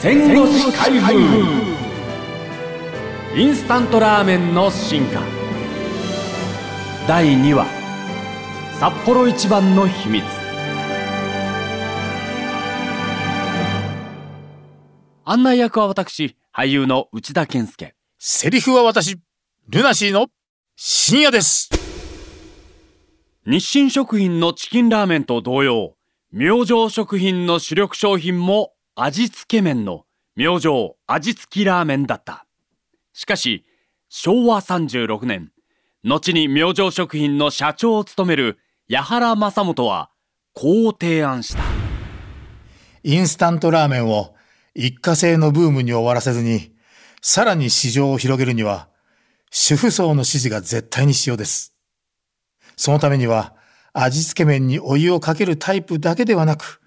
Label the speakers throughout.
Speaker 1: 戦後史開封インスタントラーメンの進化。第2話。札幌一番の秘密。案内役は私俳優の内田健介。
Speaker 2: セリフは私、ルナシーの深夜です。
Speaker 1: 日清食品のチキンラーメンと同様明星食品の主力商品も味付け麺の明星味付きラーメンだったしかし昭和36年後に明星食品の社長を務める矢原正元はこう提案した
Speaker 2: インスタントラーメンを一過性のブームに終わらせずに、さらに市場を広げるには、主婦層の支持が絶対に必要です。そのためには、味付け麺にお湯をかけるタイプだけではなく、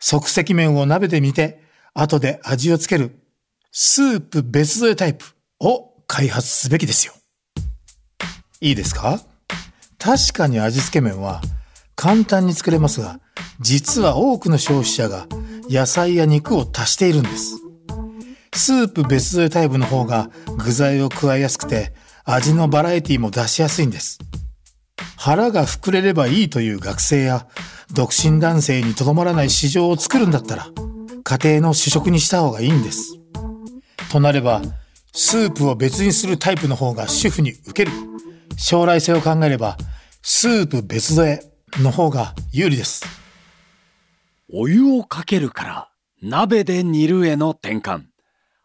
Speaker 2: 即席麺を鍋で煮て、後で味をつける、スープ別添えタイプを開発すべきですよ。いいですか？確かに味付け麺は簡単に作れますが、実は多くの消費者が野菜や肉を足しているんです。スープ別添えタイプの方が具材を加えやすくて味のバラエティも出しやすいんです。腹が膨れればいいという学生や独身男性にとどまらない市場を作るんだったら家庭の主食にした方がいいんです。となればスープを別にするタイプの方が主婦に受ける。将来性を考えればスープ別添えの方が有利です。
Speaker 1: お湯をかけるから鍋で煮るへの転換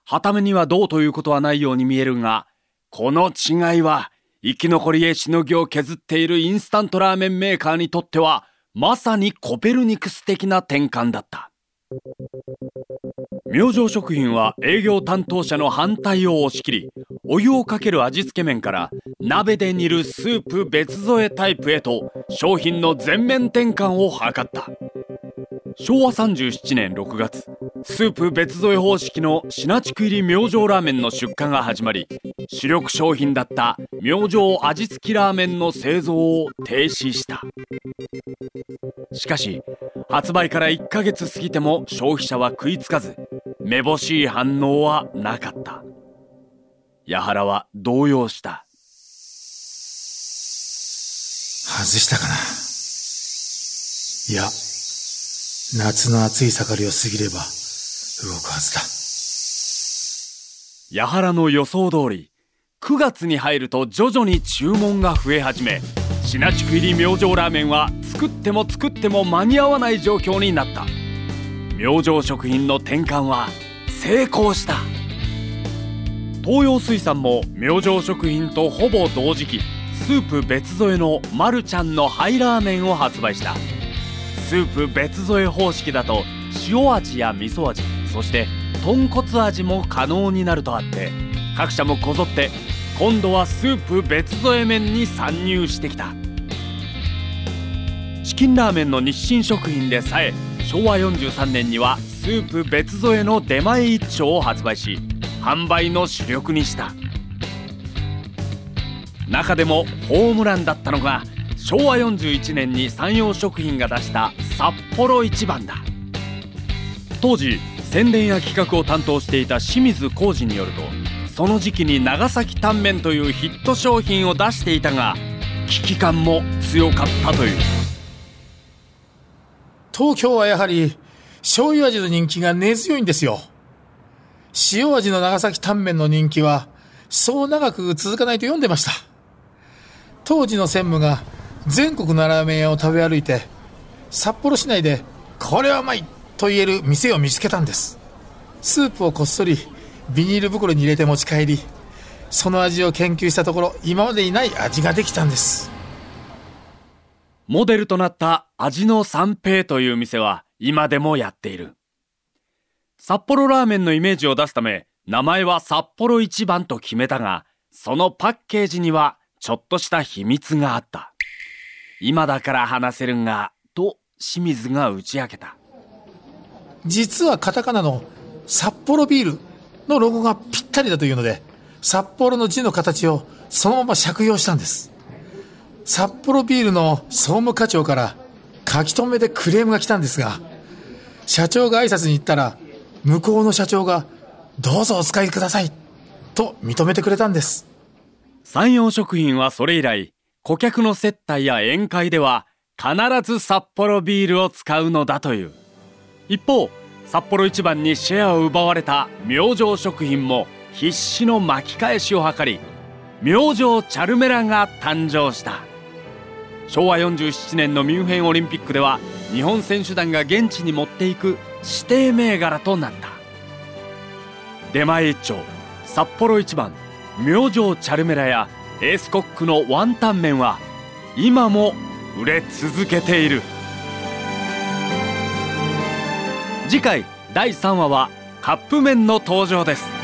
Speaker 1: はためにはどうということはないように見えるがこの違いは生き残りへしのぎを削っているインスタントラーメンメーカーにとってはまさにコペルニクス的な転換だった。明星食品は営業担当者の反対を押し切りお湯をかける味付け麺から鍋で煮るスープ別添えタイプへと商品の全面転換を図った。昭和37年6月スープ別添え方式の品地区入り明星ラーメンの出荷が始まり主力商品だった明星味付きラーメンの製造を停止したしかし発売から1ヶ月過ぎても消費者は食いつかずめぼしい反応はなかった矢原は動揺した
Speaker 2: 外したかな。いや、夏の暑い盛りを過ぎれば動くはずだ。
Speaker 1: 矢原の予想通り9月に入ると徐々に注文が増え始め品地区入り明星ラーメンは作っても作っても間に合わない状況になった。明星食品の転換は成功した。東洋水産も明星食品とほぼ同時期スープ別添えのマルちゃんのハイラーメンを発売した。スープ別添え方式だと塩味や味噌味そして豚骨味も可能になるとあって各社もこぞって今度はスープ別添え麺に参入してきた。チキンラーメンの日清食品でさえ昭和43年にはスープ別添えの出前一丁を発売し販売の主力にした。中でもホームランだったのが昭和41年に山陽食品が出した札幌一番だ。当時宣伝や企画を担当していた清水浩二によるとその時期に長崎タンメンというヒット商品を出していたが危機感も強かったという
Speaker 2: 東京はやはり醤油味の人気が根強いんですよ。塩味の長崎タンメンの人気はそう長く続かないと読んでました。当時の専務が全国のラーメン屋を食べ歩いて札幌市内でこれはうまいと言える店を見つけたんです。スープをこっそりビニール袋に入れて持ち帰り、その味を研究したところ今までにない味ができたんです。
Speaker 1: モデルとなった味の三平という店は今でもやっている。札幌ラーメンのイメージを出すため名前は札幌一番と決めたがそのパッケージにはちょっとした秘密があった。今だから話せるんがと清水が打ち明けた。
Speaker 2: 実はカタカナの札幌ビールのロゴがぴったりだというので、札幌の字の形をそのまま借用したんです。札幌ビールの総務課長から書き留めでクレームが来たんですが、社長が挨拶に行ったら、向こうの社長がどうぞお使いくださいと認めてくれたんです
Speaker 1: 山陽食品はそれ以来顧客の接待や宴会では必ず札幌ビールを使うのだという一方札幌一番にシェアを奪われた明星食品も必死の巻き返しを図り明星チャルメラが誕生した。昭和47年のミュンヘンオリンピックでは日本選手団が現地に持っていく指定銘柄となった。出前一丁札幌一番明星チャルメラやエースコックのワンタン麺は今も売れ続けている。次回第3話はカップ麺の登場です。